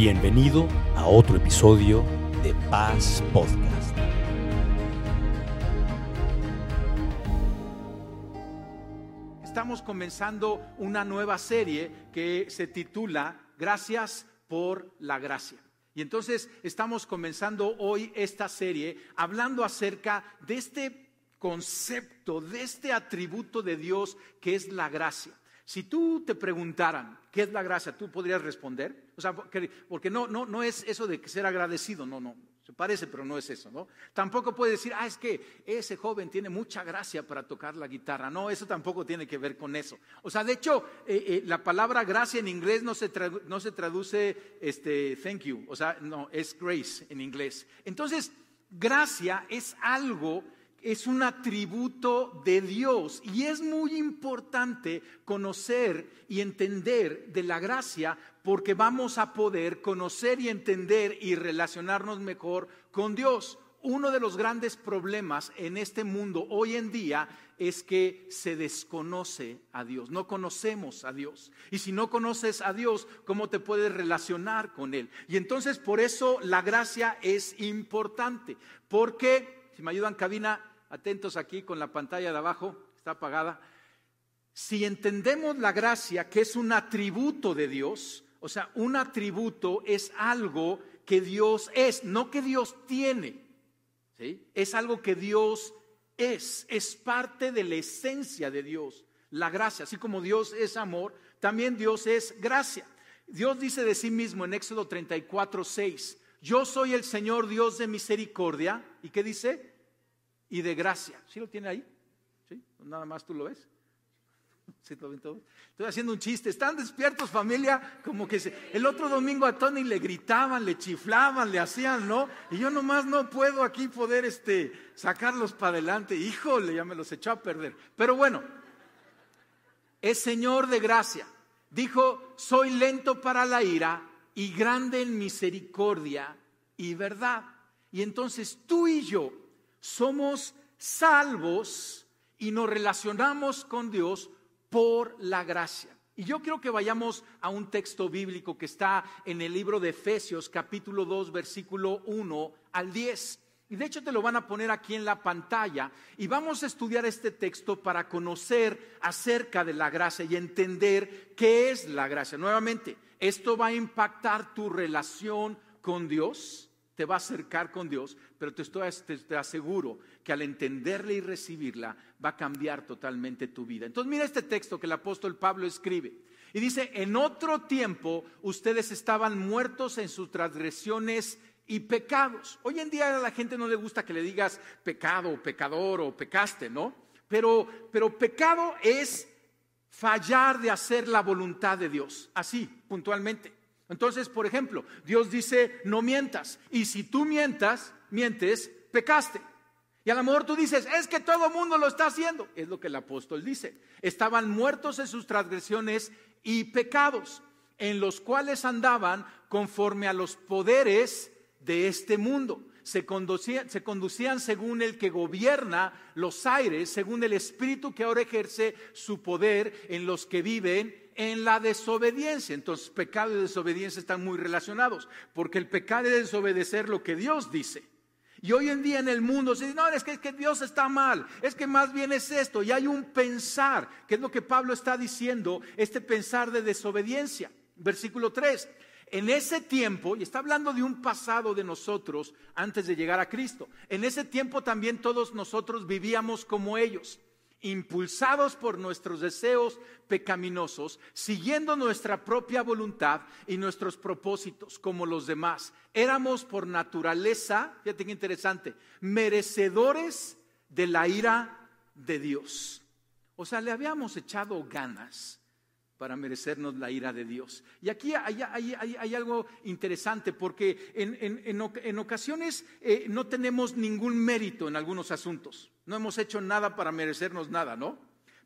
Bienvenido a otro episodio de Paz Podcast. Estamos comenzando una nueva serie que se titula Gracias por la gracia. Y entonces estamos comenzando hoy esta serie hablando acerca de este concepto, de este atributo de Dios que es la gracia. Si tú te preguntaran qué es la gracia, ¿tú podrías responder? O sea, porque, no, no, no es eso de ser agradecido, no, no, se parece, pero no es eso, ¿no? Tampoco puede decir, ah, es que ese joven tiene mucha gracia para tocar la guitarra. No, eso tampoco tiene que ver con eso. O sea, de hecho, eh, eh, la palabra gracia en inglés no se, no se traduce este, thank you, o sea, no, es grace en inglés. Entonces, gracia es algo es un atributo de Dios y es muy importante conocer y entender de la gracia porque vamos a poder conocer y entender y relacionarnos mejor con Dios. Uno de los grandes problemas en este mundo hoy en día es que se desconoce a Dios, no conocemos a Dios. Y si no conoces a Dios, ¿cómo te puedes relacionar con Él? Y entonces por eso la gracia es importante, porque, si me ayudan cabina, atentos aquí con la pantalla de abajo, está apagada. Si entendemos la gracia, que es un atributo de Dios, o sea, un atributo es algo que Dios es, no que Dios tiene, ¿sí? es algo que Dios es, es parte de la esencia de Dios, la gracia, así como Dios es amor, también Dios es gracia. Dios dice de sí mismo en Éxodo 34, 6, yo soy el Señor Dios de misericordia, ¿y qué dice? Y de gracia. ¿Sí lo tiene ahí? ¿Sí? Nada más tú lo ves. ¿Sí lo ven todos? Estoy haciendo un chiste. ¿Están despiertos, familia? Como que el otro domingo a Tony le gritaban, le chiflaban, le hacían, ¿no? Y yo nomás no puedo aquí poder este, sacarlos para adelante. Híjole, ya me los echó a perder. Pero bueno, es Señor de gracia. Dijo, soy lento para la ira y grande en misericordia y verdad. Y entonces tú y yo somos salvos y nos relacionamos con Dios por la gracia. Y yo quiero que vayamos a un texto bíblico que está en el libro de Efesios capítulo 2 versículo 1 al 10. Y de hecho te lo van a poner aquí en la pantalla y vamos a estudiar este texto para conocer acerca de la gracia y entender qué es la gracia. Nuevamente, esto va a impactar tu relación con Dios te va a acercar con Dios, pero te, estoy, te, aseguro que al entenderla y recibirla va a cambiar totalmente tu vida. Entonces mira este texto que el apóstol Pablo escribe. Y dice, en otro tiempo ustedes estaban muertos en sus transgresiones y pecados. Hoy en día a la gente no le gusta que le digas pecado, pecador o pecaste, ¿no? Pero, pero pecado es fallar de hacer la voluntad de Dios, así, puntualmente. Entonces, por ejemplo, Dios dice, no mientas. Y si tú mientas, mientes, pecaste. Y a lo mejor tú dices, es que todo el mundo lo está haciendo. Es lo que el apóstol dice. Estaban muertos en sus transgresiones y pecados, en los cuales andaban conforme a los poderes de este mundo. Se conducían, se conducían, según el que gobierna los aires, según el espíritu que ahora ejerce su poder en los que viven en la desobediencia. Entonces, pecado y desobediencia están muy relacionados, porque el pecado es desobedecer lo que Dios dice. Y hoy en día en el mundo se dice, no, es que, es que Dios está mal, es que más bien es esto. Y hay un pensar, que es lo que Pablo está diciendo, este pensar de desobediencia. Versículo 3, en ese tiempo, y está hablando de un pasado de nosotros antes de llegar a Cristo, en ese tiempo también todos nosotros vivíamos como ellos impulsados por nuestros deseos pecaminosos, siguiendo nuestra propia voluntad y nuestros propósitos como los demás. Éramos por naturaleza, fíjate qué interesante, merecedores de la ira de Dios. O sea, le habíamos echado ganas para merecernos la ira de Dios. Y aquí hay, algo interesante porque en, ocasiones eh, no tenemos ningún mérito en algunos asuntos. No hemos hecho nada para merecernos nada, ¿no?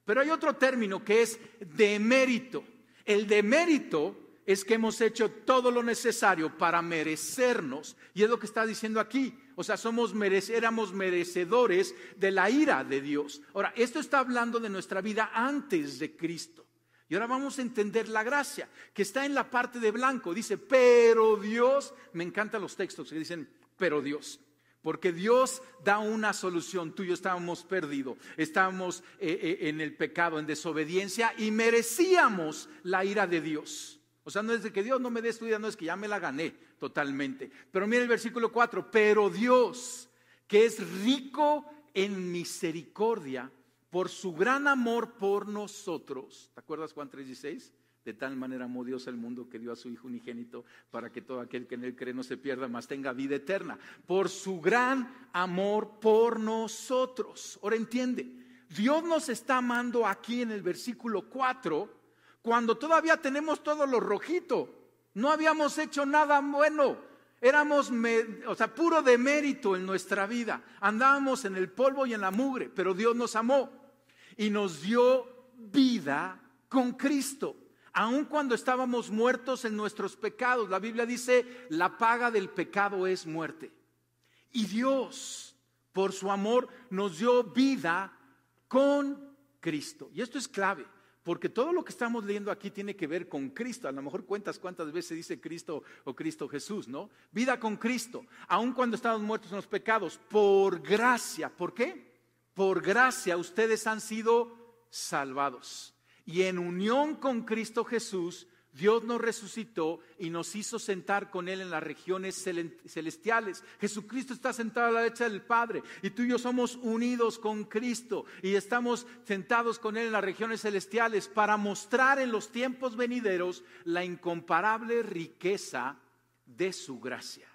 Pero hay otro término que es demérito. El demérito es que hemos hecho todo lo necesario para merecernos. Y es lo que está diciendo aquí. O sea, somos éramos merecedores de la ira de Dios. Ahora, esto está hablando de nuestra vida antes de Cristo. Y ahora vamos a entender la gracia, que está en la parte de blanco. Dice, pero Dios, me encantan los textos que dicen, pero Dios. Porque Dios da una solución. Tú y yo estábamos perdidos, estábamos eh, eh, en el pecado, en desobediencia y merecíamos la ira de Dios. O sea, no es de que Dios no me dé tu no es que ya me la gané totalmente. Pero mira el versículo 4, pero Dios, que es rico en misericordia, por su gran amor por nosotros. ¿Te acuerdas Juan 3:16? De tal manera amó Dios al mundo que dio a su Hijo unigénito para que todo aquel que en él cree no se pierda, mas tenga vida eterna. Por su gran amor por nosotros. Ahora entiende, Dios nos está amando aquí en el versículo 4 cuando todavía tenemos todo lo rojito. No habíamos hecho nada bueno. Éramos, o sea, puro demérito en nuestra vida. Andábamos en el polvo y en la mugre, pero Dios nos amó y nos dio vida con Cristo. Aun cuando estábamos muertos en nuestros pecados, la Biblia dice, la paga del pecado es muerte. Y Dios, por su amor, nos dio vida con Cristo. Y esto es clave, porque todo lo que estamos leyendo aquí tiene que ver con Cristo. A lo mejor cuentas cuántas veces dice Cristo o Cristo Jesús, ¿no? Vida con Cristo, aun cuando estamos muertos en los pecados, por gracia. ¿Por qué? por gracia ustedes han sido salvados. Y en unión con Cristo Jesús, Dios nos resucitó y nos hizo sentar con Él en las regiones celestiales. Jesucristo está sentado a la derecha del Padre y tú y yo somos unidos con Cristo y estamos sentados con Él en las regiones celestiales para mostrar en los tiempos venideros la incomparable riqueza de su gracia.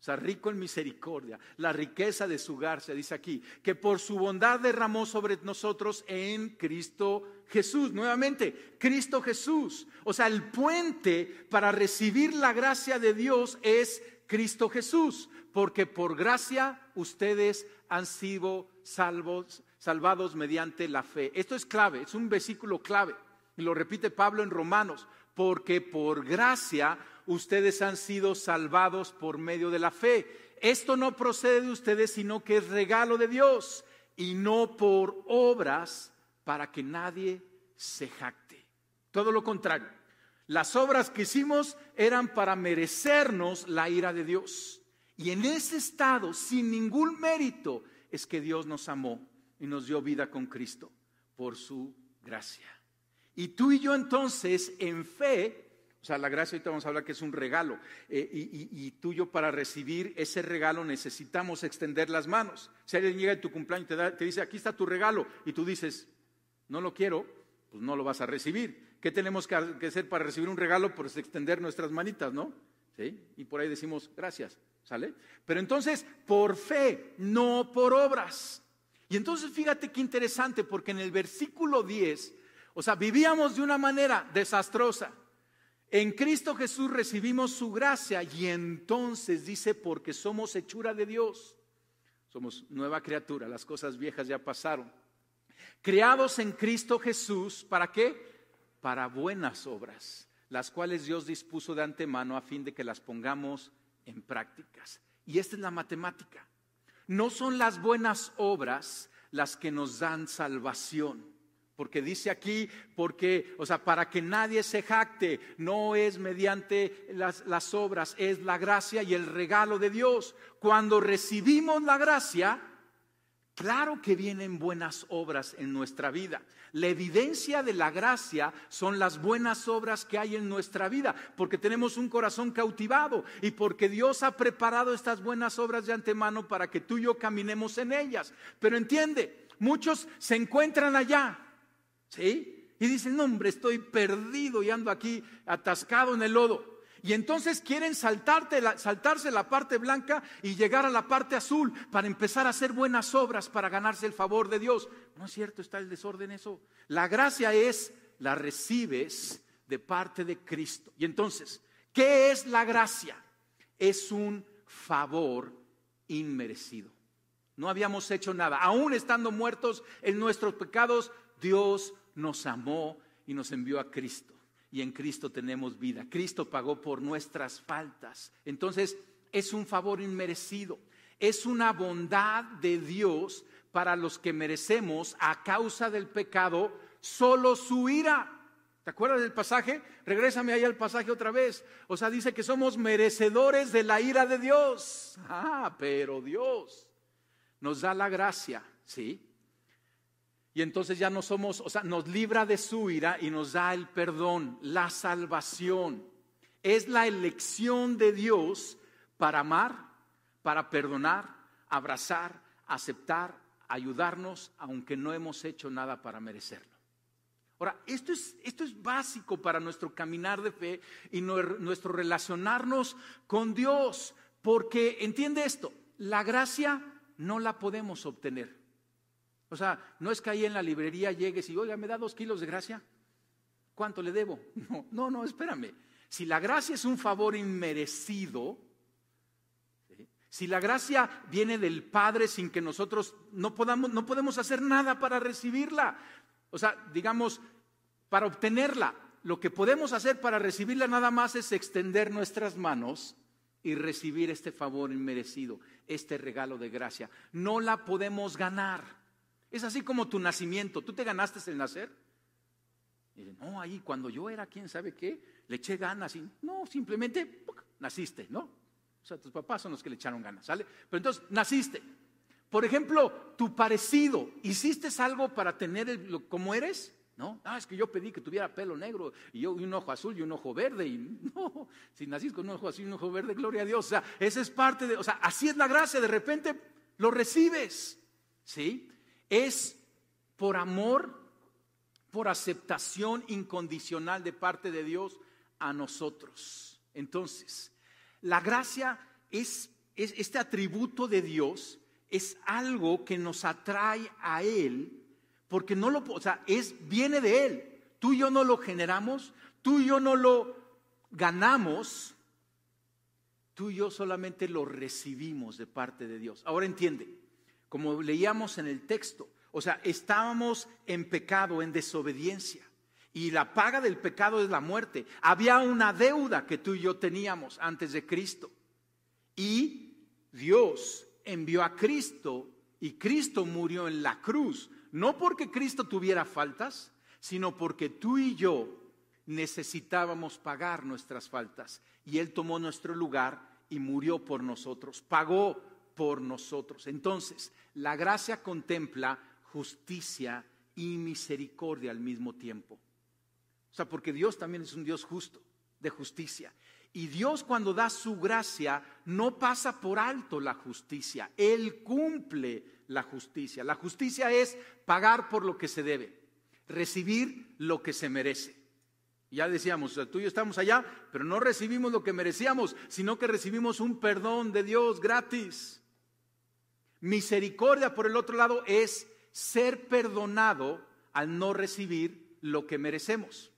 O sea, rico en misericordia, la riqueza de su gracia, dice aquí, que por su bondad derramó sobre nosotros en Cristo Jesús. Nuevamente, Cristo Jesús. O sea, el puente para recibir la gracia de Dios es Cristo Jesús, porque por gracia ustedes han sido salvos, salvados mediante la fe. Esto es clave, es un versículo clave. Y lo repite Pablo en Romanos, porque por gracia ustedes han sido salvados por medio de la fe. Esto no procede de ustedes, sino que es regalo de Dios y no por obras para que nadie se jacte. Todo lo contrario. Las obras que hicimos eran para merecernos la ira de Dios. Y en ese estado, sin ningún mérito, es que Dios nos amó y nos dio vida con Cristo por su gracia. Y tú y yo entonces, en fe, o sea, la gracia ahorita vamos a hablar que es un regalo. Eh, y, tú y yo para recibir ese regalo necesitamos extender las manos. Si alguien llega en tu cumpleaños y te, te dice, aquí está tu regalo, y tú dices, no lo quiero, pues no lo vas a recibir. ¿Qué tenemos que hacer para recibir un regalo? Pues extender nuestras manitas, ¿no? ¿Sí? Y por ahí decimos, gracias, ¿sale? Pero entonces, por fe, no por obras. Y entonces fíjate qué interesante, porque en el versículo 10, o sea, vivíamos de una manera desastrosa. En Cristo Jesús recibimos su gracia y entonces dice, porque somos hechura de Dios, somos nueva criatura, las cosas viejas ya pasaron. Creados en Cristo Jesús, ¿para qué? Para buenas obras, las cuales Dios dispuso de antemano a fin de que las pongamos en prácticas. Y esta es la matemática. No son las buenas obras las que nos dan salvación porque dice aquí, porque, o sea, para que nadie se jacte, no es mediante las, las, obras, es la gracia y el regalo de Dios. Cuando recibimos la gracia, claro que vienen buenas obras en nuestra vida. La evidencia de la gracia son las buenas obras que hay en nuestra vida, porque tenemos un corazón cautivado y porque Dios ha preparado estas buenas obras de antemano para que tú y yo caminemos en ellas. Pero entiende, muchos se encuentran allá ¿Sí? Y dicen, no hombre, estoy perdido y ando aquí atascado en el lodo. Y entonces quieren saltarse la parte blanca y llegar a la parte azul para empezar a hacer buenas obras para ganarse el favor de Dios. No es cierto, está el desorden eso. La gracia es, la recibes de parte de Cristo. Y entonces, ¿qué es la gracia? Es un favor inmerecido. No habíamos hecho nada. Aún estando muertos en nuestros pecados, Dios nos amó y nos envió a Cristo. Y en Cristo tenemos vida. Cristo pagó por nuestras faltas. Entonces, es un favor inmerecido. Es una bondad de Dios para los que merecemos a causa del pecado solo su ira. ¿Te acuerdas del pasaje? Regrésame ahí al pasaje otra vez. O sea, dice que somos merecedores de la ira de Dios. Ah, pero Dios nos da la gracia, ¿sí? Y entonces ya no somos, o sea, nos libra de su ira y nos da el perdón, la salvación. Es la elección de Dios para amar, para perdonar, abrazar, aceptar, ayudarnos, aunque no hemos hecho nada para merecerlo. Ahora, esto es, esto es básico para nuestro caminar de fe y nuestro relacionarnos con Dios, porque entiende esto, la gracia no la podemos obtener. O sea, no es que ahí en la librería llegues y, oiga, ¿me da dos kilos de gracia? ¿Cuánto le debo? No, no, no, espérame. Si la gracia es un favor inmerecido, si la gracia viene del Padre sin que nosotros no podamos, no podemos hacer nada para recibirla. O sea, digamos, para obtenerla, lo que podemos hacer para recibirla nada más es extender nuestras manos y recibir este favor inmerecido, este regalo de gracia. No la podemos ganar. Es así como tu nacimiento. ¿Tú te ganaste el nacer? Y no, ahí cuando yo era quién sabe qué, le eché ganas y no, simplemente naciste, ¿no? O sea, tus papás son los que le echaron ganas, ¿sale? Pero entonces naciste. Por ejemplo, tu parecido, ¿hiciste algo para tener el, como eres? ¿No? Ah, es que yo pedí que tuviera pelo negro y yo un ojo azul y un ojo verde. Y no, si naciste con un ojo azul y un ojo verde, gloria a Dios. O sea, esa es parte de, o sea, así es la gracia, de repente lo recibes. ¿Sí? Es por amor, por aceptación incondicional de parte de Dios a nosotros. Entonces, la gracia es, es este atributo de Dios es algo que nos atrae a Él, porque no lo, o sea, es, viene de Él. Tú y yo no lo generamos, tú y yo no lo ganamos, tú y yo solamente lo recibimos de parte de Dios. Ahora entiende, como leíamos en el texto, o sea, estábamos en pecado, en desobediencia. Y la paga del pecado es la muerte. Había una deuda que tú y yo teníamos antes de Cristo. Y Dios envió a Cristo y Cristo murió en la cruz, no porque Cristo tuviera faltas, sino porque tú y yo necesitábamos pagar nuestras faltas. Y Él tomó nuestro lugar y murió por nosotros, pagó por nosotros. Entonces, la gracia contempla justicia y misericordia al mismo tiempo. O sea, porque Dios también es un Dios justo, de justicia. Y Dios cuando da su gracia no pasa por alto la justicia, Él cumple la justicia. La justicia es pagar por lo que se debe, recibir lo que se merece. Ya decíamos, tú y yo estamos allá, pero no recibimos lo que merecíamos, sino que recibimos un perdón de Dios gratis. Misericordia, por el otro lado, es ser perdonado al no recibir lo que merecemos.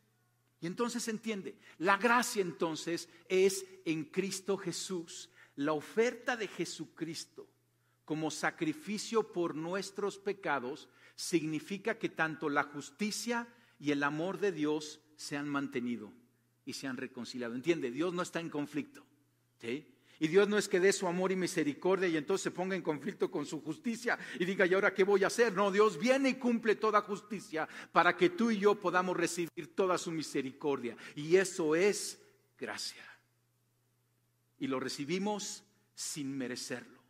Y entonces entiende, la gracia entonces es en Cristo Jesús, la oferta de Jesucristo como sacrificio por nuestros pecados significa que tanto la justicia y el amor de Dios se han mantenido y se han reconciliado. Entiende, Dios no está en conflicto. ¿sí? Y Dios no es que dé su amor y misericordia y entonces se ponga en conflicto con su justicia y diga, ¿y ahora qué voy a hacer? No, Dios viene y cumple toda justicia para que tú y yo podamos recibir toda su misericordia. Y eso es gracia. Y lo recibimos sin merecerlo.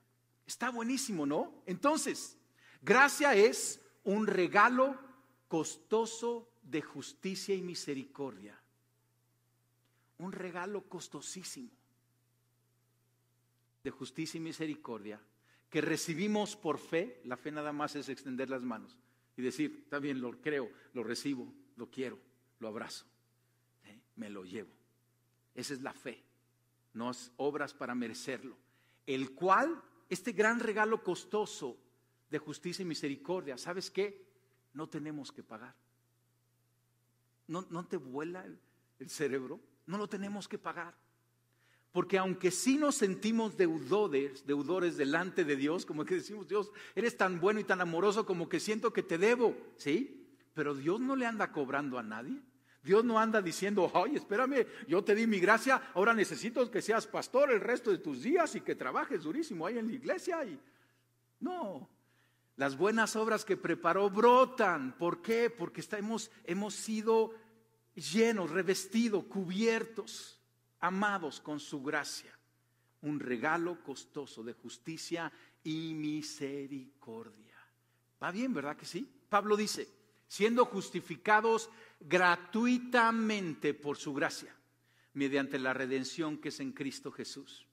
Está buenísimo, ¿no? Entonces, gracia es un regalo costoso de justicia y misericordia. Un regalo costosísimo de justicia y misericordia que recibimos por fe, la fe nada más es extender las manos y decir, está bien, lo creo, lo recibo, lo quiero, lo abrazo, ¿eh? me lo llevo. Esa es la fe, no es obras para merecerlo. El cual, este gran regalo costoso de justicia y misericordia, ¿sabes qué? No tenemos que pagar. ¿No, no te vuela el cerebro? No lo tenemos que pagar. Porque aunque sí nos sentimos deudores, deudores delante de Dios, como que decimos, Dios, eres tan bueno y tan amoroso como que siento que te debo, ¿sí? Pero Dios no le anda cobrando a nadie. Dios no anda diciendo, ay, espérame, yo te di mi gracia, ahora necesito que seas pastor el resto de tus días y que trabajes durísimo ahí en la iglesia. Y... No, las buenas obras que preparó brotan. ¿Por qué? Porque hemos sido llenos, revestidos, cubiertos, amados con su gracia. Un regalo costoso de justicia y misericordia. Va bien, ¿verdad que sí? Pablo dice, siendo justificados gratuitamente por su gracia, mediante la redención que es en Cristo Jesús.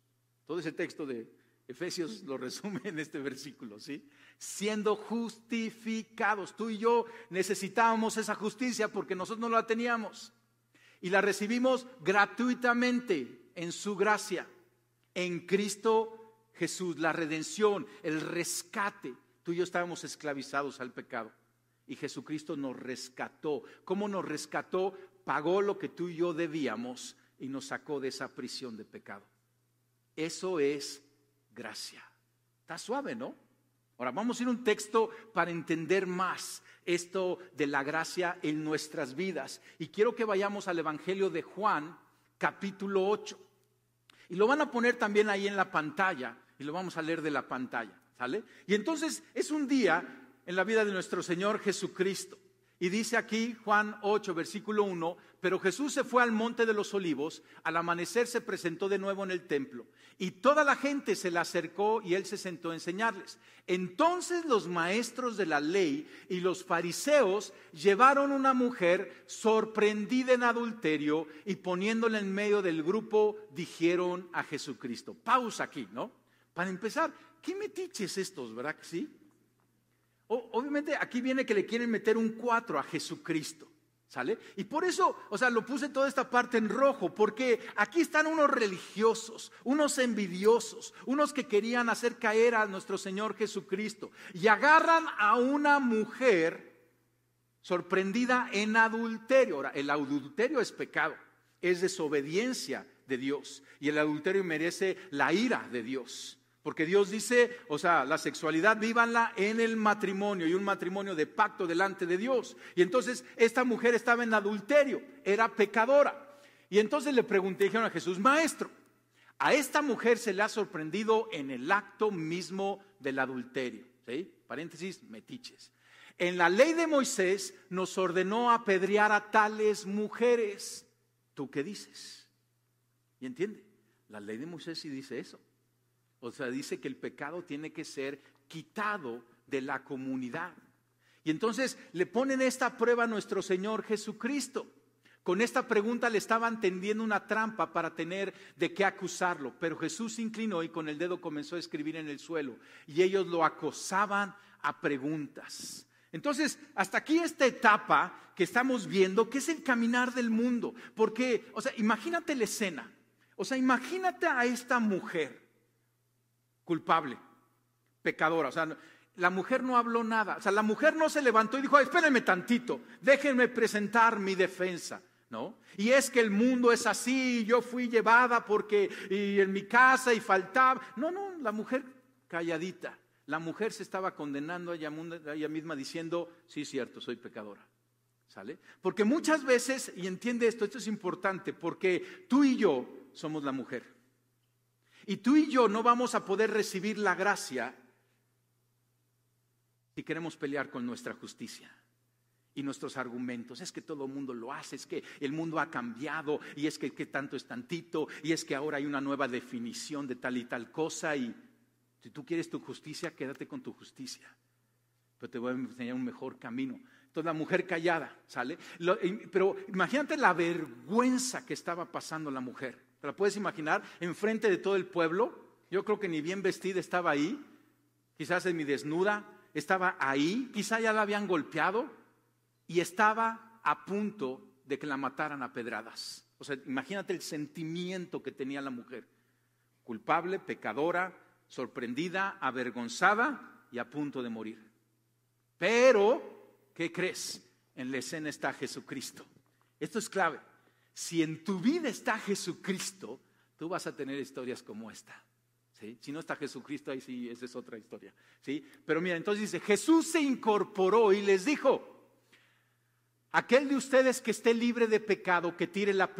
Todo ese texto de Efesios lo resume en este versículo, ¿sí? Siendo justificados. Tú y yo necesitábamos esa justicia porque nosotros no la teníamos. Y la recibimos gratuitamente en su gracia, en Cristo Jesús, la redención, el rescate. Tú y yo estábamos esclavizados al pecado y Jesucristo nos rescató. ¿Cómo nos rescató? Pagó lo que tú y yo debíamos y nos sacó de esa prisión de pecado. Eso es gracia. Está suave, ¿no? Ahora vamos a ir a un texto para entender más esto de la gracia en nuestras vidas. Y quiero que vayamos al Evangelio de Juan, capítulo 8. Y lo van a poner también ahí en la pantalla y lo vamos a leer de la pantalla, ¿sale? Y entonces es un día en la vida de nuestro Señor Jesucristo. Y dice aquí Juan 8, versículo 1, pero Jesús se fue al monte de los olivos, al amanecer se presentó de nuevo en el templo, y toda la gente se le acercó y él se sentó a enseñarles. Entonces los maestros de la ley y los fariseos llevaron una mujer sorprendida en adulterio y poniéndola en medio del grupo dijeron a Jesucristo. Pausa aquí, ¿no? Para empezar, ¿qué metiches estos, verdad sí? Obviamente aquí viene que le quieren meter un 4 a Jesucristo. ¿Sale? Y por eso, o sea, lo puse toda esta parte en rojo, porque aquí están unos religiosos, unos envidiosos, unos que querían hacer caer a nuestro Señor Jesucristo y agarran a una mujer sorprendida en adulterio. Ahora, el adulterio es pecado, es desobediencia de Dios y el adulterio merece la ira de Dios. Porque Dios dice, o sea, la sexualidad vívanla en el matrimonio y un matrimonio de pacto delante de Dios. Y entonces esta mujer estaba en adulterio, era pecadora. Y entonces le pregunté, dijeron a Jesús, maestro, a esta mujer se le ha sorprendido en el acto mismo del adulterio. ¿Sí? Paréntesis, metiches. En la ley de Moisés nos ordenó apedrear a tales mujeres. ¿Tú qué dices? ¿Y entiende? La ley de Moisés sí dice eso. O sea, dice que el pecado tiene que ser quitado de la comunidad. Y entonces le ponen esta prueba a nuestro Señor Jesucristo. Con esta pregunta le estaban tendiendo una trampa para tener de qué acusarlo. Pero Jesús se inclinó y con el dedo comenzó a escribir en el suelo. Y ellos lo acosaban a preguntas. Entonces, hasta aquí esta etapa que estamos viendo, que es el caminar del mundo. Porque, o sea, imagínate la escena. O sea, imagínate a esta mujer culpable, pecadora. O sea, la mujer no habló nada. O sea, la mujer no se levantó y dijo, espérenme tantito, déjenme presentar mi defensa. ¿No? Y es que el mundo es así, yo fui llevada porque y en mi casa y faltaba. No, no, la mujer calladita. La mujer se estaba condenando a ella, a ella misma diciendo, sí, cierto, soy pecadora. ¿Sale? Porque muchas veces, y entiende esto, esto es importante, porque tú y yo somos la mujer. Y tú y yo no vamos a poder recibir la gracia si queremos pelear con nuestra justicia y nuestros argumentos. Es que todo el mundo lo hace, es que el mundo ha cambiado y es que, tanto es tantito y es que ahora hay una nueva definición de tal y tal cosa y si tú quieres tu justicia, quédate con tu justicia. Pero te voy a enseñar un mejor camino. Entonces la mujer callada, ¿sale? pero imagínate la vergüenza que estaba pasando la mujer. ¿Te la puedes imaginar? Enfrente de todo el pueblo. Yo creo que ni bien vestida estaba ahí. Quizás en mi desnuda estaba ahí. Quizás ya la habían golpeado. Y estaba a punto de que la mataran a pedradas. O sea, imagínate el sentimiento que tenía la mujer. Culpable, pecadora, sorprendida, avergonzada y a punto de morir. Pero, ¿qué crees? En la escena está Jesucristo. Esto es clave. Si en tu vida está Jesucristo, tú vas a tener historias como esta. Si no está Jesucristo, ahí sí, esa es otra historia. ¿sí? Pero mira, entonces dice, Jesús se incorporó y les dijo, aquel de ustedes que esté libre de pecado, que tire la,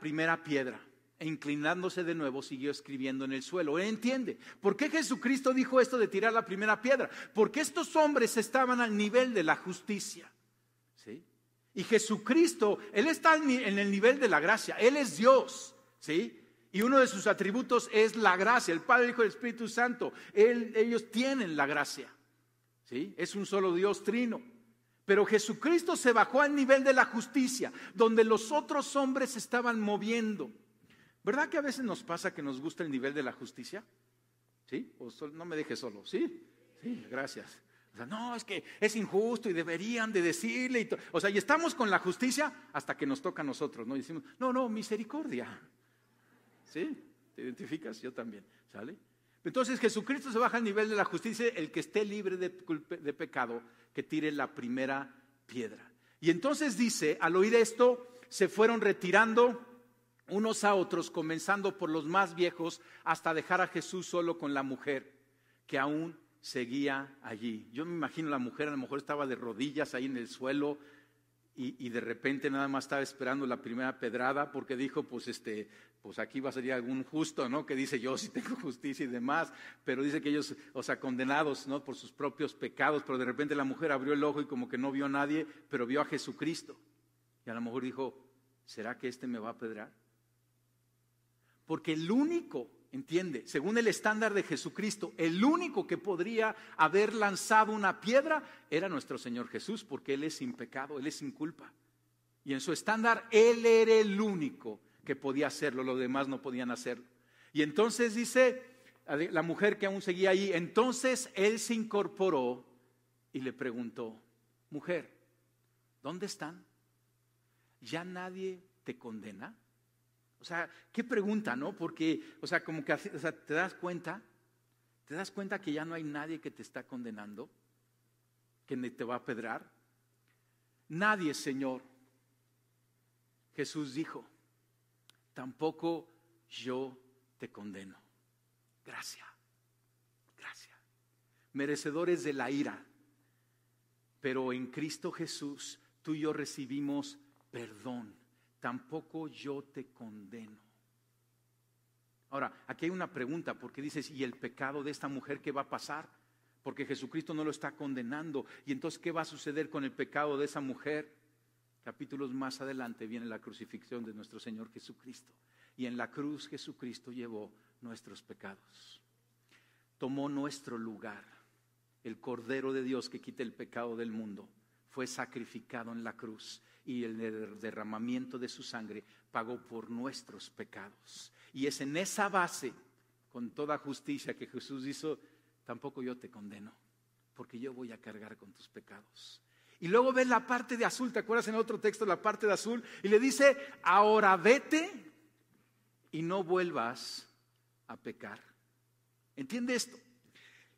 primera piedra. E inclinándose de nuevo, siguió escribiendo en el suelo. Entiende. ¿Por qué Jesucristo dijo esto de tirar la primera piedra? Porque estos hombres estaban al nivel de la justicia. Y Jesucristo, Él está en el nivel de la gracia, Él es Dios, ¿sí? Y uno de sus atributos es la gracia, el Padre, el Hijo y el Espíritu Santo. ellos tienen la gracia, ¿sí? Es un solo Dios trino. Pero Jesucristo se bajó al nivel de la justicia, donde los otros hombres estaban moviendo. ¿Verdad que a veces nos pasa que nos gusta el nivel de la justicia? ¿Sí? O no me dejes solo, ¿sí? Sí, gracias. O sea, no, es que es injusto y deberían de decirle. Y o sea, y estamos con la justicia hasta que nos toca a nosotros, ¿no? Y decimos, no, no, misericordia. ¿Sí? ¿Te identificas? Yo también, ¿sale? Entonces Jesucristo se baja al nivel de la justicia, el que esté libre de, de pecado, que tire la primera piedra. Y entonces dice, al oír esto, se fueron retirando unos a otros, comenzando por los más viejos, hasta dejar a Jesús solo con la mujer, que aún seguía allí. Yo me imagino la mujer a lo mejor estaba de rodillas ahí en el suelo y, de repente nada más estaba esperando la primera pedrada porque dijo, pues este, pues aquí va a salir algún justo, ¿no? Que dice yo si tengo justicia y demás, pero dice que ellos, o sea, condenados, ¿no? Por sus propios pecados, pero de repente la mujer abrió el ojo y como que no vio a nadie, pero vio a Jesucristo. Y a lo mejor dijo, ¿será que este me va a pedrar? Porque el único ¿Entiende? Según el estándar de Jesucristo, el único que podría haber lanzado una piedra era nuestro Señor Jesús, porque Él es sin pecado, Él es sin culpa. Y en su estándar, Él era el único que podía hacerlo, los demás no podían hacerlo. Y entonces dice la mujer que aún seguía ahí, entonces Él se incorporó y le preguntó, mujer, ¿dónde están? ¿Ya nadie te condena? O sea, qué pregunta, ¿no? Porque, o sea, como que te das cuenta, te das cuenta que ya no hay nadie que te está condenando, que te va a pedrar. Nadie, Señor. Jesús dijo, tampoco yo te condeno. Gracias, gracias. Merecedores de la ira, pero en Cristo Jesús tú y yo recibimos perdón tampoco yo te condeno. Ahora, aquí hay una pregunta, porque dices, ¿y el pecado de esta mujer qué va a pasar? Porque Jesucristo no lo está condenando. ¿Y entonces qué va a suceder con el pecado de esa mujer? Capítulos más adelante viene la crucifixión de nuestro Señor Jesucristo. Y en la cruz Jesucristo llevó nuestros pecados. Tomó nuestro lugar. El Cordero de Dios que quita el pecado del mundo fue sacrificado en la cruz y el derramamiento de su sangre pagó por nuestros pecados. Y es en esa base, con toda justicia que Jesús hizo, tampoco yo te condeno, porque yo voy a cargar con tus pecados. Y luego ve la parte de azul, ¿te acuerdas en otro texto la parte de azul? Y le dice, ahora vete y no vuelvas a pecar. ¿Entiende esto?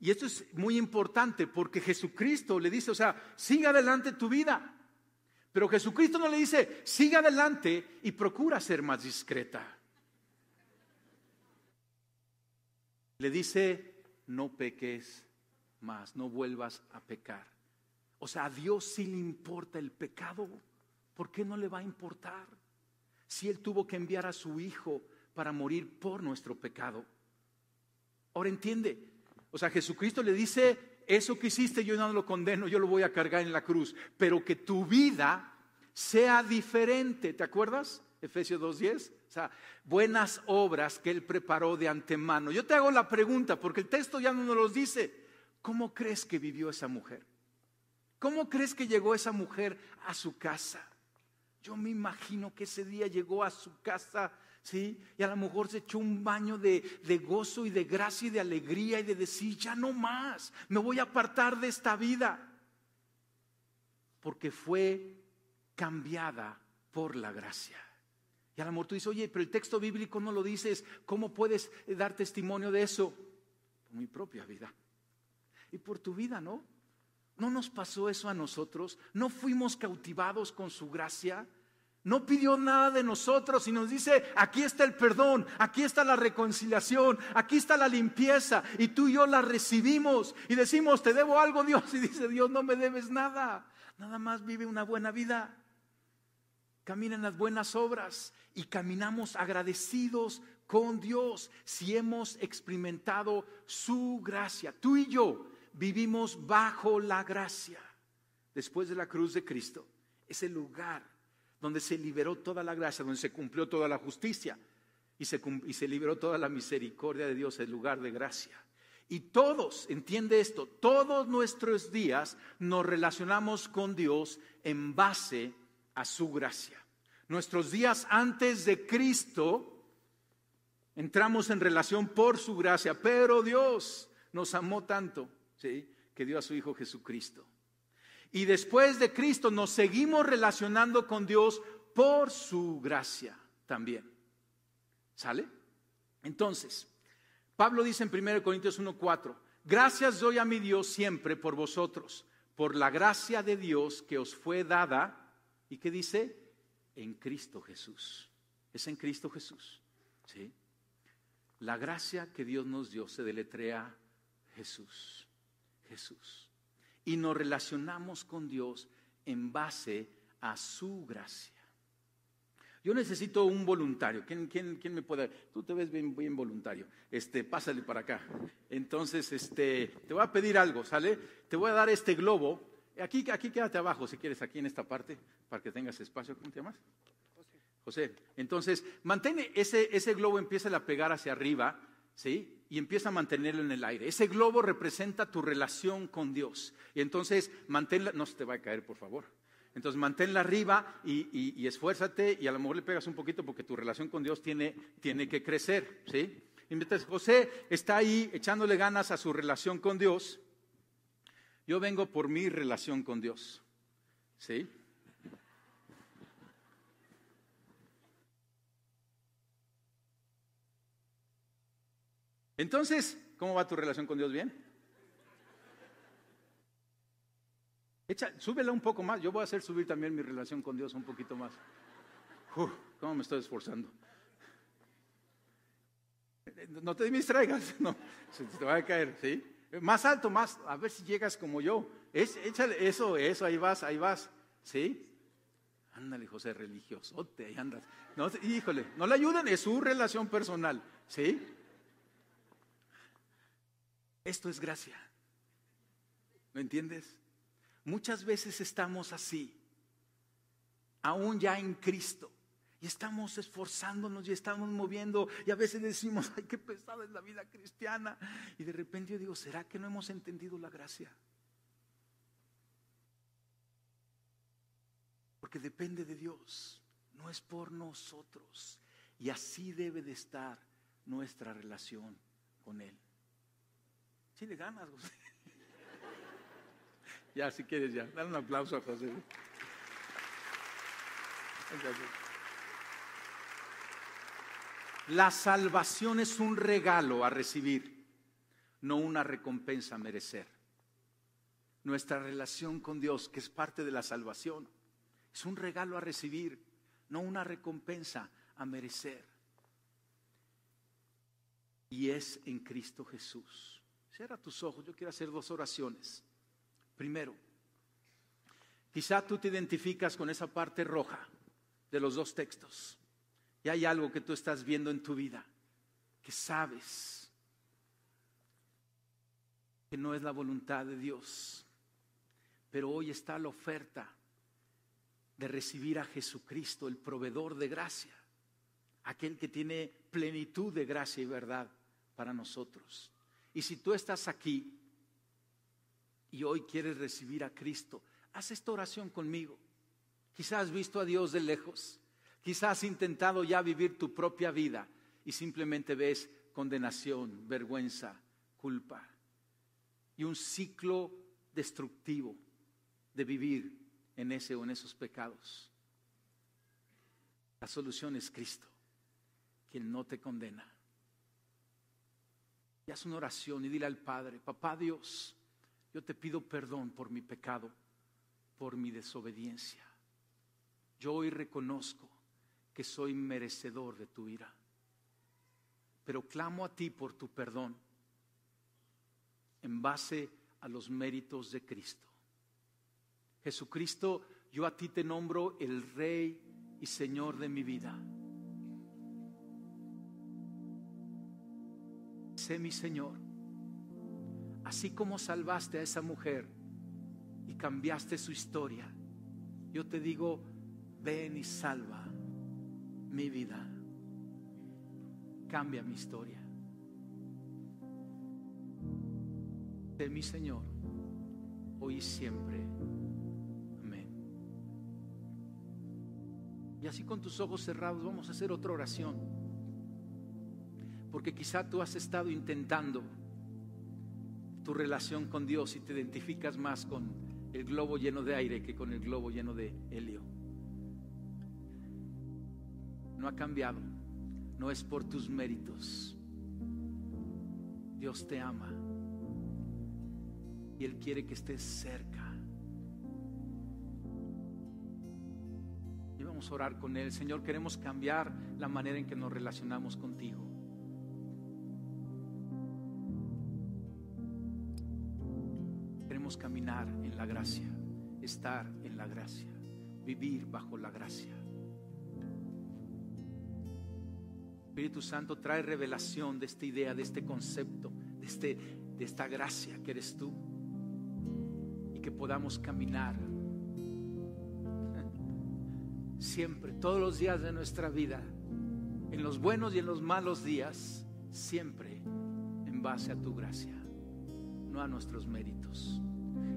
Y esto es muy importante porque Jesucristo le dice, o sea, siga adelante tu vida. Pero Jesucristo no le dice, siga adelante y procura ser más discreta. Le dice, no peques más, no vuelvas a pecar. O sea, a Dios sí le importa el pecado. ¿Por qué no le va a importar? Si Él tuvo que enviar a su Hijo para morir por nuestro pecado. Ahora entiende, o sea, Jesucristo le dice, eso que hiciste yo no lo condeno, yo lo voy a cargar en la cruz, pero que tu vida sea diferente, ¿te acuerdas? Efesios 2.10, o sea, buenas obras que Él preparó de antemano. Yo te hago la pregunta, porque el texto ya no nos los dice, ¿cómo crees que vivió esa mujer? ¿Cómo crees que llegó esa mujer a su casa? Yo me imagino que ese día llegó a su casa ¿sí? Y a lo mejor se echó un baño de, gozo y de gracia y de alegría y de decir, ya no más, me voy a apartar de esta vida. Porque fue cambiada por la gracia. Y a lo mejor tú dices, oye, pero el texto bíblico no lo dices, ¿cómo puedes dar testimonio de eso? Por mi propia vida. Y por tu vida, ¿no? ¿No nos pasó eso a nosotros? ¿No fuimos cautivados con su gracia? No pidió nada de nosotros y nos dice, aquí está el perdón, aquí está la reconciliación, aquí está la limpieza y tú y yo la recibimos y decimos, te debo algo Dios y dice Dios, no me debes nada, nada más vive una buena vida, camina en las buenas obras y caminamos agradecidos con Dios si hemos experimentado su gracia. Tú y yo vivimos bajo la gracia después de la cruz de Cristo Es el lugar donde se liberó toda la gracia, donde se cumplió toda la justicia y se, y se liberó toda la misericordia de Dios, el lugar de gracia. Y todos, entiende esto, todos nuestros días nos relacionamos con Dios en base a su gracia. Nuestros días antes de Cristo entramos en relación por su gracia, pero Dios nos amó tanto, que dio a su Hijo Jesucristo. Y después de Cristo nos seguimos relacionando con Dios por su gracia también. ¿Sale? Entonces, Pablo dice en 1 Corintios 1:4, gracias doy a mi Dios siempre por vosotros, por la gracia de Dios que os fue dada, ¿y qué dice? En Cristo Jesús. Es en Cristo Jesús. ¿Sí? La gracia que Dios nos dio se deletrea Jesús. Jesús. Y nos relacionamos con Dios en base a su gracia. Yo necesito un voluntario. ¿Quién, quién, me puede? Tú te ves bien, bien, voluntario. Este, pásale para acá. Entonces, este, te voy a pedir algo, ¿sale? Te voy a dar este globo. Aquí, aquí quédate abajo, si quieres, aquí en esta parte, para que tengas espacio. ¿Cómo te llamas? José. José. Entonces, mantén ese, ese globo, empieza a pegar hacia arriba, ¿sí? Y empieza a mantenerlo en el aire. Ese globo representa tu relación con Dios. Y entonces, manténla, no se te va a caer, por favor. Entonces manténla arriba y, esfuérzate y a lo mejor le pegas un poquito porque tu relación con Dios tiene, tiene que crecer, ¿sí? Y mientras José está ahí echándole ganas a su relación con Dios, yo vengo por mi relación con Dios, ¿sí? Entonces, ¿cómo va tu relación con Dios? ¿Bien? Echa, súbela un poco más. Yo voy a hacer subir también mi relación con Dios un poquito más. ¿Cómo me estoy esforzando? No te distraigas, no, se te va a caer, ¿sí? Más alto, más, a ver si llegas como yo. Es, échale eso, eso, ahí vas, ahí vas, ¿sí? Ándale, José, religiosote, ahí andas. No, híjole, no le ayuden, es su relación personal, ¿sí? Esto es gracia. ¿Lo entiendes? Muchas veces estamos así, aún ya en Cristo. Y estamos esforzándonos y estamos moviendo y a veces decimos, ay, qué pesada es la vida cristiana. Y de repente yo digo, ¿será que no hemos entendido la gracia? Porque depende de Dios, no es por nosotros. Y así debe de estar nuestra relación con Él. Si le ganas, José. Ya, si quieres, ya. Dale un aplauso a José. La salvación es un regalo a recibir, no una recompensa a merecer. Nuestra relación con Dios, que es parte de la salvación, es un regalo a recibir, no una recompensa a merecer. Y es en Cristo Jesús. Cierra tus ojos, yo quiero hacer dos oraciones. Primero, quizá tú te identificas con esa parte roja de los dos textos y hay algo que tú estás viendo en tu vida que sabes que no es la voluntad de Dios, pero hoy está la oferta de recibir a Jesucristo, el proveedor de gracia, aquel que tiene plenitud de gracia y verdad para nosotros. Y si tú estás aquí y hoy quieres recibir a Cristo, haz esta oración conmigo. Quizás has visto a Dios de lejos, quizás has intentado ya vivir tu propia vida y simplemente ves condenación, vergüenza, culpa y un ciclo destructivo de vivir en ese o en esos pecados. La solución es Cristo, quien no te condena. Y haz una oración y dile al Padre, papá Dios, yo te pido perdón por mi pecado, por mi desobediencia. Yo hoy reconozco que soy merecedor de tu ira, pero clamo a ti por tu perdón en base a los méritos de Cristo. Jesucristo, yo a ti te nombro el Rey y Señor de mi vida. Sé mi Señor Así como salvaste a esa mujer y cambiaste su historia, yo te digo, ven y salva mi vida. Cambia mi historia. De mi Señor, hoy y siempre. Amén. Y así con tus ojos cerrados vamos a hacer otra oración. Porque quizá tú has estado intentando tu relación con Dios y te identificas más con el globo lleno de aire que con el globo lleno de helio. No ha cambiado, no es por tus méritos. Dios te ama y Él quiere que estés cerca. Y vamos a orar con Él. Señor, queremos cambiar la manera en que nos relacionamos contigo. Caminar en la gracia, estar en la gracia, vivir bajo la gracia. Espíritu Santo trae revelación de esta idea, de este concepto, de, este, de esta gracia que eres tú. Y que podamos caminar siempre, todos los días de nuestra vida, en los buenos y en los malos días, siempre en base a tu gracia, no a nuestros méritos.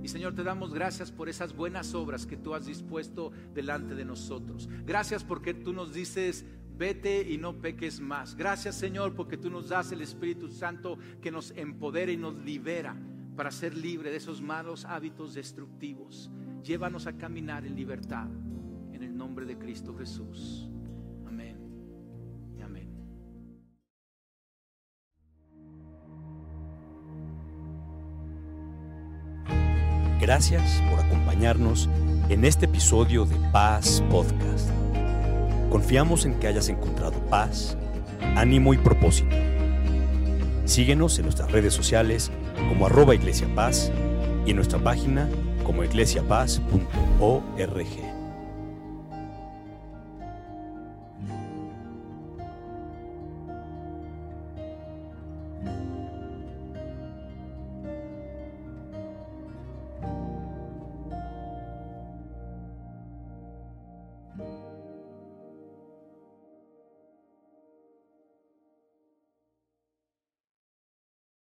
Y Señor, te damos gracias por esas buenas obras que tú has dispuesto delante de nosotros. Gracias porque tú nos dices, vete y no peques más. Gracias Señor porque tú nos das el Espíritu Santo que nos empodera y nos libera para ser libre de esos malos hábitos destructivos. Llévanos a caminar en libertad en el nombre de Cristo Jesús. Gracias por acompañarnos en este episodio de Paz Podcast. Confiamos en que hayas encontrado paz, ánimo y propósito. Síguenos en nuestras redes sociales como arroba Iglesia Paz y en nuestra página como iglesiapaz.org.